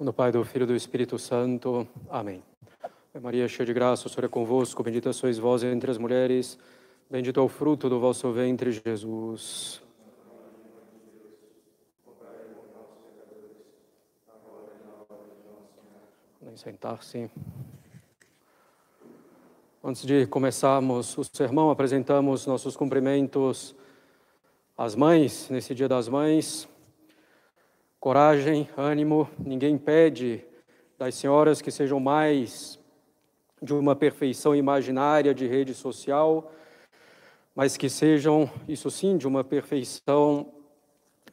No Pai, do Filho e do Espírito Santo. Amém. Maria, cheia de graça, o Senhor é convosco, bendita sois vós entre as mulheres, bendito é o fruto do vosso ventre, Jesus. Podem sentar-se. Antes de começarmos o sermão, apresentamos nossos cumprimentos às mães, nesse Dia das Mães coragem, ânimo. Ninguém pede das senhoras que sejam mais de uma perfeição imaginária de rede social, mas que sejam, isso sim, de uma perfeição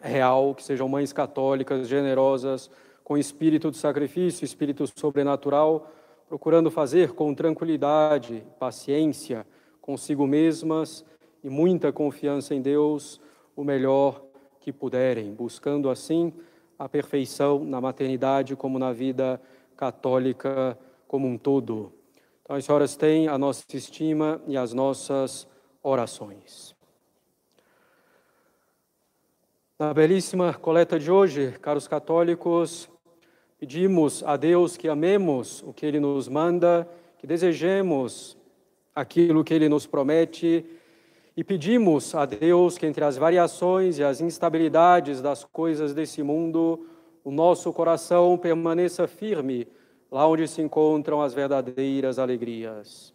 real, que sejam mães católicas, generosas, com espírito de sacrifício, espírito sobrenatural, procurando fazer com tranquilidade, paciência consigo mesmas e muita confiança em Deus o melhor que puderem, buscando assim a perfeição na maternidade como na vida católica como um todo. Então, as senhoras têm a nossa estima e as nossas orações. Na belíssima coleta de hoje, caros católicos, pedimos a Deus que amemos o que Ele nos manda, que desejemos aquilo que Ele nos promete e pedimos a Deus que, entre as variações e as instabilidades das coisas desse mundo, o nosso coração permaneça firme lá onde se encontram as verdadeiras alegrias.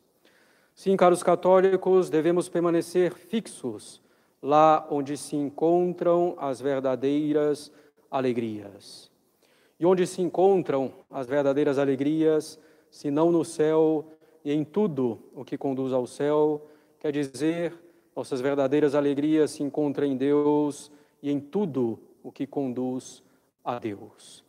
Sim, caros católicos, devemos permanecer fixos lá onde se encontram as verdadeiras alegrias. E onde se encontram as verdadeiras alegrias, se não no céu e em tudo o que conduz ao céu, quer dizer, nossas verdadeiras alegrias se encontram em Deus e em tudo o que conduz a Deus.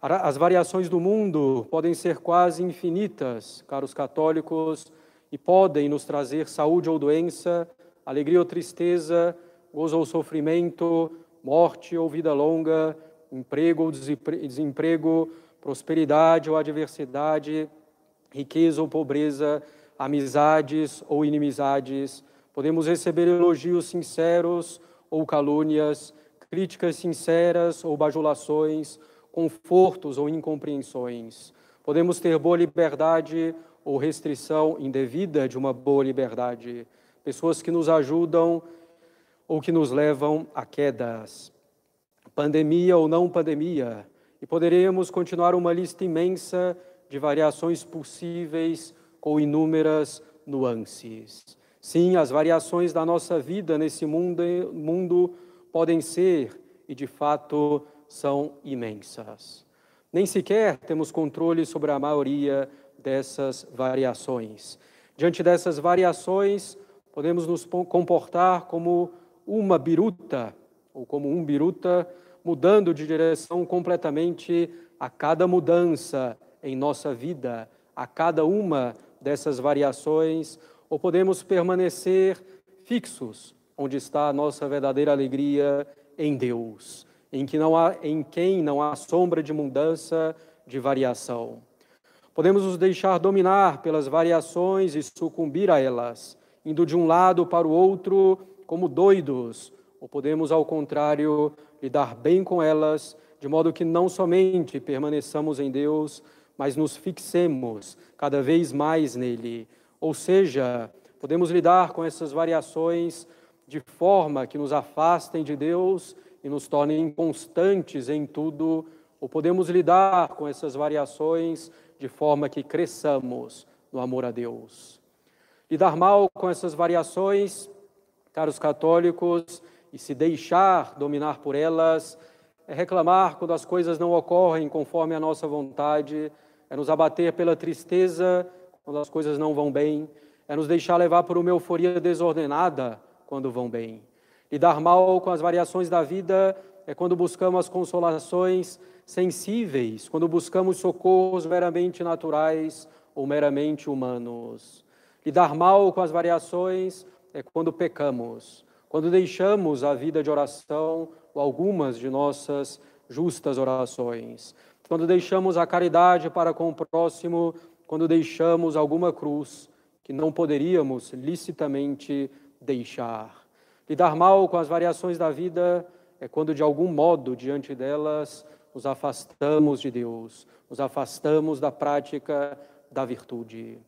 As variações do mundo podem ser quase infinitas, caros católicos, e podem nos trazer saúde ou doença, alegria ou tristeza, gozo ou sofrimento, morte ou vida longa, emprego ou desemprego, prosperidade ou adversidade, riqueza ou pobreza, amizades ou inimizades, Podemos receber elogios sinceros ou calúnias, críticas sinceras ou bajulações, confortos ou incompreensões. Podemos ter boa liberdade ou restrição indevida de uma boa liberdade. Pessoas que nos ajudam ou que nos levam a quedas. Pandemia ou não pandemia. E poderíamos continuar uma lista imensa de variações possíveis com inúmeras nuances. Sim, as variações da nossa vida nesse mundo, mundo podem ser e de fato são imensas. Nem sequer temos controle sobre a maioria dessas variações. Diante dessas variações, podemos nos comportar como uma biruta, ou como um biruta, mudando de direção completamente a cada mudança em nossa vida, a cada uma dessas variações, ou podemos permanecer fixos onde está a nossa verdadeira alegria em Deus, em, que não há, em quem não há sombra de mudança, de variação. Podemos nos deixar dominar pelas variações e sucumbir a elas, indo de um lado para o outro como doidos, ou podemos, ao contrário, lidar bem com elas, de modo que não somente permaneçamos em Deus, mas nos fixemos cada vez mais nele, ou seja, podemos lidar com essas variações de forma que nos afastem de Deus e nos tornem inconstantes em tudo, ou podemos lidar com essas variações de forma que cresçamos no amor a Deus. Lidar mal com essas variações, caros católicos, e se deixar dominar por elas, é reclamar quando as coisas não ocorrem conforme a nossa vontade, é nos abater pela tristeza quando as coisas não vão bem, é nos deixar levar por uma euforia desordenada quando vão bem. Lidar mal com as variações da vida é quando buscamos as consolações sensíveis, quando buscamos socorros meramente naturais ou meramente humanos. Lidar mal com as variações é quando pecamos, quando deixamos a vida de oração ou algumas de nossas justas orações, quando deixamos a caridade para com o próximo quando deixamos alguma cruz que não poderíamos licitamente deixar. Lidar mal com as variações da vida é quando, de algum modo, diante delas, nos afastamos de Deus, nos afastamos da prática da virtude.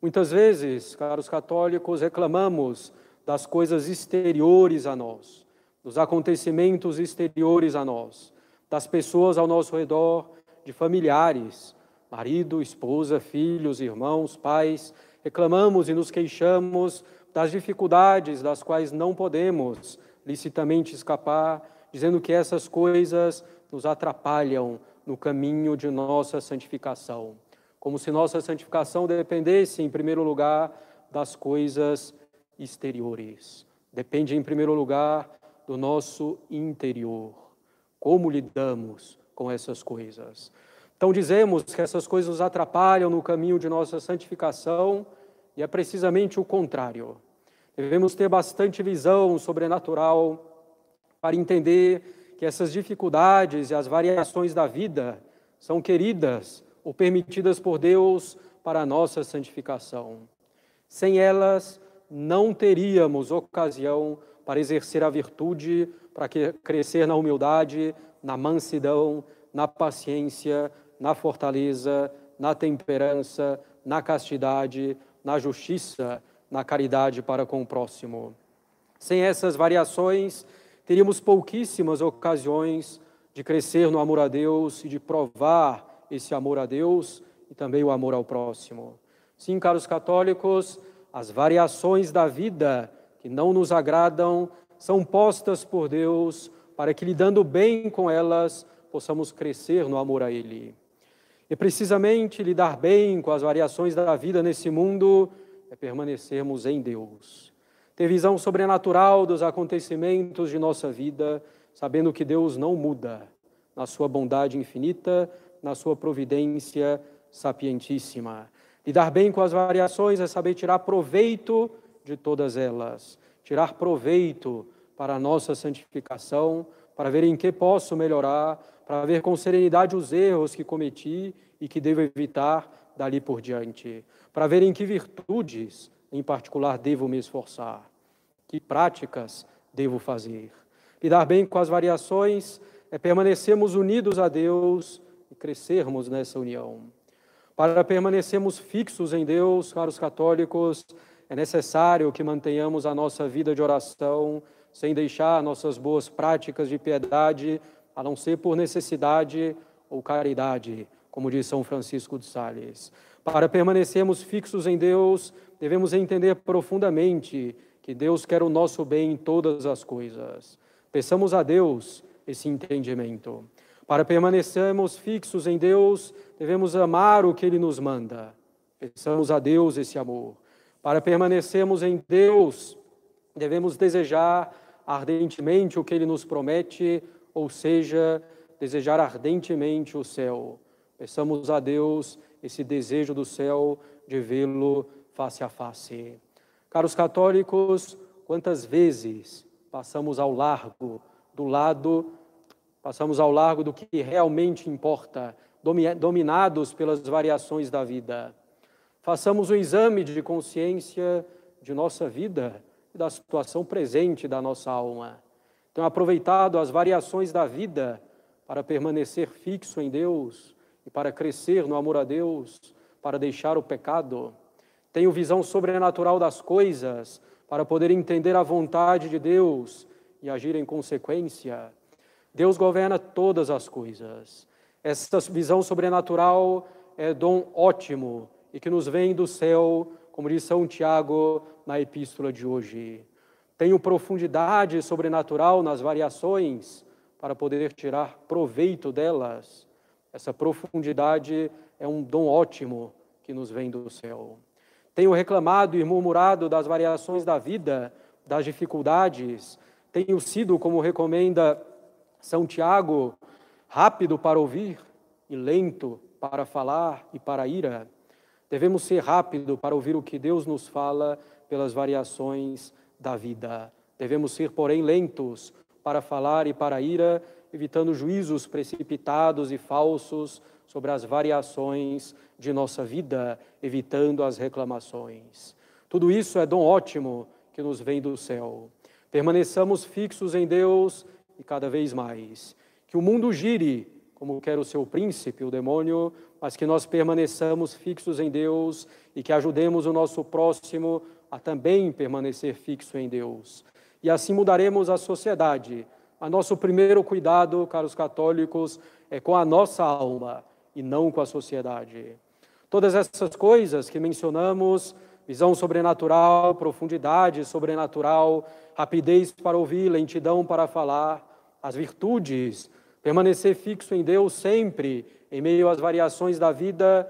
Muitas vezes, caros católicos, reclamamos das coisas exteriores a nós, dos acontecimentos exteriores a nós, das pessoas ao nosso redor, de familiares, marido, esposa, filhos, irmãos, pais. Reclamamos e nos queixamos das dificuldades das quais não podemos licitamente escapar, dizendo que essas coisas nos atrapalham no caminho de nossa santificação. Como se nossa santificação dependesse, em primeiro lugar, das coisas exteriores. Depende, em primeiro lugar, do nosso interior. Como lidamos com essas coisas? Então, dizemos que essas coisas nos atrapalham no caminho de nossa santificação, e é precisamente o contrário. Devemos ter bastante visão sobrenatural para entender que essas dificuldades e as variações da vida são queridas ou permitidas por Deus para a nossa santificação. Sem elas, não teríamos ocasião para exercer a virtude, para crescer na humildade, na mansidão, na paciência, na fortaleza, na temperança, na castidade, na justiça, na caridade para com o próximo. Sem essas variações, teríamos pouquíssimas ocasiões de crescer no amor a Deus e de provar esse amor a Deus e também o amor ao próximo. Sim, caros católicos, as variações da vida que não nos agradam são postas por Deus para que, lidando bem com elas, possamos crescer no amor a Ele. E precisamente lidar bem com as variações da vida nesse mundo é permanecermos em Deus. Ter visão sobrenatural dos acontecimentos de nossa vida, sabendo que Deus não muda na sua bondade infinita, na sua providência sapientíssima. Lidar bem com as variações é saber tirar proveito de todas elas, tirar proveito para a nossa santificação, para ver em que posso melhorar, para ver com serenidade os erros que cometi e que devo evitar dali por diante para ver em que virtudes, em particular, devo me esforçar, que práticas devo fazer. Lidar bem com as variações é permanecermos unidos a Deus e crescermos nessa união. Para permanecermos fixos em Deus, caros católicos, é necessário que mantenhamos a nossa vida de oração sem deixar nossas boas práticas de piedade, a não ser por necessidade ou caridade, como diz São Francisco de Sales. Para permanecermos fixos em Deus, devemos entender profundamente que Deus quer o nosso bem em todas as coisas. Peçamos a Deus esse entendimento. Para permanecermos fixos em Deus, devemos amar o que Ele nos manda. Peçamos a Deus esse amor. Para permanecermos em Deus, devemos desejar ardentemente o que Ele nos promete, ou seja, desejar ardentemente o céu. Peçamos a Deus esse desejo do céu de vê-lo face a face. Caros católicos, quantas vezes passamos ao largo do lado, passamos ao largo do que realmente importa, dominados pelas variações da vida. Façamos o um exame de consciência de nossa vida e da situação presente da nossa alma. Então, aproveitado as variações da vida para permanecer fixo em Deus, e para crescer no amor a Deus, para deixar o pecado. Tenho visão sobrenatural das coisas para poder entender a vontade de Deus e agir em consequência. Deus governa todas as coisas. Essa visão sobrenatural é dom ótimo e que nos vem do céu, como diz São Tiago na epístola de hoje. Tenho profundidade sobrenatural nas variações para poder tirar proveito delas. Essa profundidade é um dom ótimo que nos vem do céu. Tenho reclamado e murmurado das variações da vida, das dificuldades. Tenho sido, como recomenda São Tiago, rápido para ouvir e lento para falar e para ira. Devemos ser rápido para ouvir o que Deus nos fala pelas variações da vida. Devemos ser, porém, lentos para falar e para ira, evitando juízos precipitados e falsos sobre as variações de nossa vida, evitando as reclamações. Tudo isso é dom ótimo que nos vem do céu. Permaneçamos fixos em Deus e cada vez mais. Que o mundo gire como quer o seu príncipe, o demônio, mas que nós permaneçamos fixos em Deus e que ajudemos o nosso próximo a também permanecer fixo em Deus. E assim mudaremos a sociedade. A nosso primeiro cuidado, caros católicos, é com a nossa alma e não com a sociedade. Todas essas coisas que mencionamos, visão sobrenatural, profundidade sobrenatural, rapidez para ouvir, lentidão para falar, as virtudes, permanecer fixo em Deus sempre, em meio às variações da vida,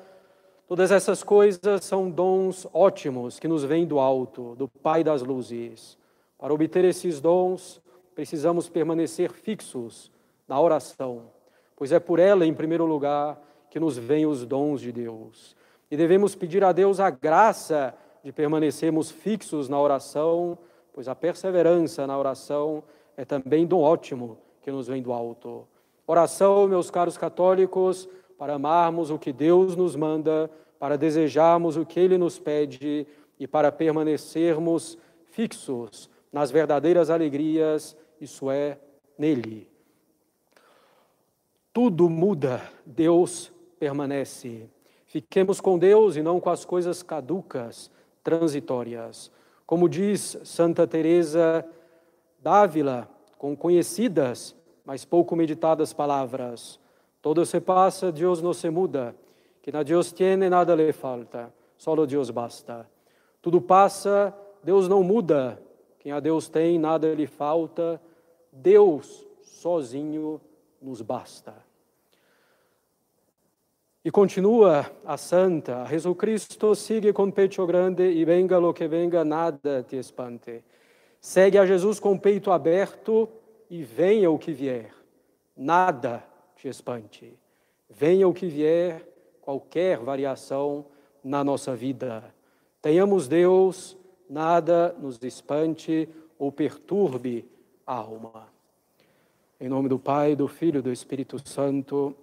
todas essas coisas são dons ótimos que nos vêm do alto, do Pai das luzes. Para obter esses dons, precisamos permanecer fixos na oração, pois é por ela, em primeiro lugar, que nos vêm os dons de Deus. E devemos pedir a Deus a graça de permanecermos fixos na oração, pois a perseverança na oração é também dom ótimo que nos vem do alto. Oração, meus caros católicos, para amarmos o que Deus nos manda, para desejarmos o que Ele nos pede e para permanecermos fixos nas verdadeiras alegrias, isso é, nele. Tudo muda, Deus permanece. Fiquemos com Deus e não com as coisas caducas, transitórias. Como diz Santa Teresa d'Ávila, com conhecidas mas pouco meditadas palavras. Todo se passa, Deus não se muda. Que na Deus tiene, nada lhe falta. Solo Deus basta. Tudo passa, Deus não muda. Quem a Deus tem, nada lhe falta. Deus sozinho nos basta. E continua a santa, Jesus Cristo sigue com peito grande e venga lo que venga, nada te espante. Segue a Jesus com peito aberto e venha o que vier, nada te espante. Venha o que vier, qualquer variação na nossa vida. Tenhamos Deus, nada nos espante ou perturbe a alma. Em nome do Pai, do Filho e do Espírito Santo.